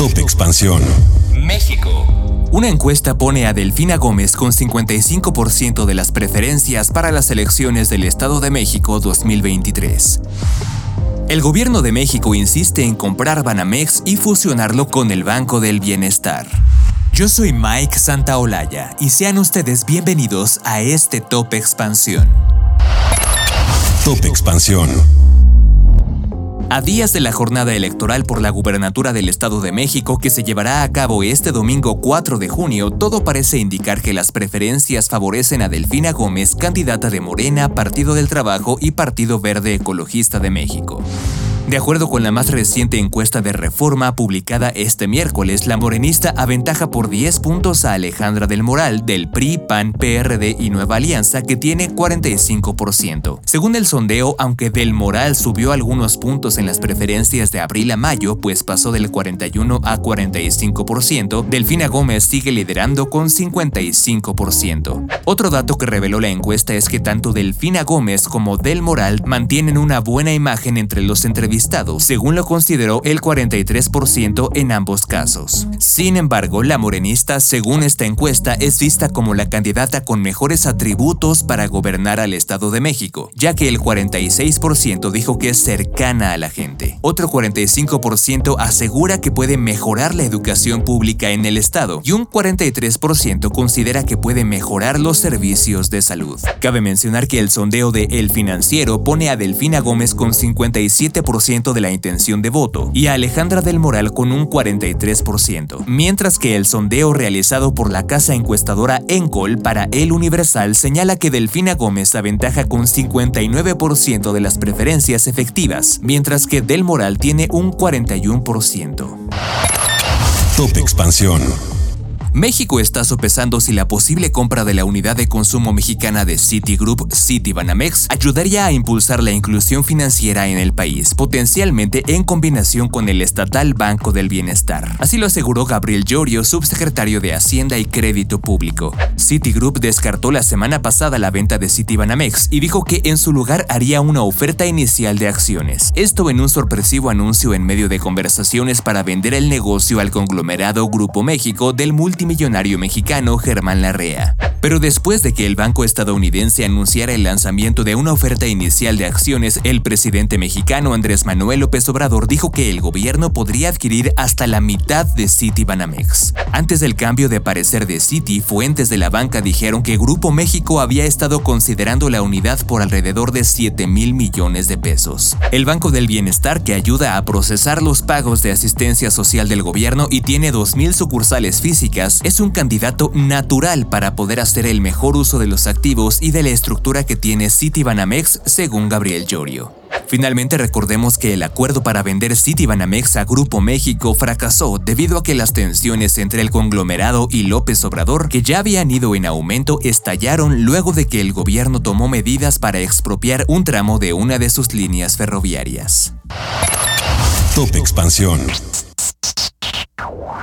Top Expansión. México. Una encuesta pone a Delfina Gómez con 55% de las preferencias para las elecciones del Estado de México 2023. El gobierno de México insiste en comprar Banamex y fusionarlo con el Banco del Bienestar. Yo soy Mike Santaolalla y sean ustedes bienvenidos a este Top Expansión. Top Expansión. A días de la jornada electoral por la gubernatura del Estado de México que se llevará a cabo este domingo 4 de junio, todo parece indicar que las preferencias favorecen a Delfina Gómez, candidata de Morena, Partido del Trabajo y Partido Verde Ecologista de México. De acuerdo con la más reciente encuesta de reforma publicada este miércoles, la morenista aventaja por 10 puntos a Alejandra del Moral del PRI, PAN, PRD y Nueva Alianza que tiene 45%. Según el sondeo, aunque del Moral subió algunos puntos en las preferencias de abril a mayo, pues pasó del 41 a 45%, Delfina Gómez sigue liderando con 55%. Otro dato que reveló la encuesta es que tanto Delfina Gómez como Del Moral mantienen una buena imagen entre los entrevistados según lo consideró el 43% en ambos casos. Sin embargo, la morenista, según esta encuesta, es vista como la candidata con mejores atributos para gobernar al Estado de México, ya que el 46% dijo que es cercana a la gente. Otro 45% asegura que puede mejorar la educación pública en el Estado y un 43% considera que puede mejorar los servicios de salud. Cabe mencionar que el sondeo de El Financiero pone a Delfina Gómez con 57% de la intención de voto y a Alejandra del Moral con un 43%, mientras que el sondeo realizado por la casa encuestadora Encol para El Universal señala que Delfina Gómez aventaja con 59% de las preferencias efectivas, mientras que Del Moral tiene un 41%. Top Expansión. México está sopesando si la posible compra de la unidad de consumo mexicana de Citigroup, Citibanamex, ayudaría a impulsar la inclusión financiera en el país, potencialmente en combinación con el estatal Banco del Bienestar. Así lo aseguró Gabriel Llorio, subsecretario de Hacienda y Crédito Público. Citigroup descartó la semana pasada la venta de Citibanamex y dijo que en su lugar haría una oferta inicial de acciones. Esto en un sorpresivo anuncio en medio de conversaciones para vender el negocio al conglomerado Grupo México del multi multimillonario mexicano Germán Larrea. Pero después de que el banco estadounidense anunciara el lanzamiento de una oferta inicial de acciones, el presidente mexicano Andrés Manuel López Obrador dijo que el gobierno podría adquirir hasta la mitad de Citibanamex. Antes del cambio de parecer de Citi, fuentes de la banca dijeron que Grupo México había estado considerando la unidad por alrededor de 7 mil millones de pesos. El Banco del Bienestar, que ayuda a procesar los pagos de asistencia social del gobierno y tiene 2.000 sucursales físicas, es un candidato natural para poder hacer el mejor uso de los activos y de la estructura que tiene Citibanamex, según Gabriel Llorio. Finalmente recordemos que el acuerdo para vender Citibanamex a Grupo México fracasó debido a que las tensiones entre el conglomerado y López Obrador, que ya habían ido en aumento, estallaron luego de que el gobierno tomó medidas para expropiar un tramo de una de sus líneas ferroviarias. Top Expansión.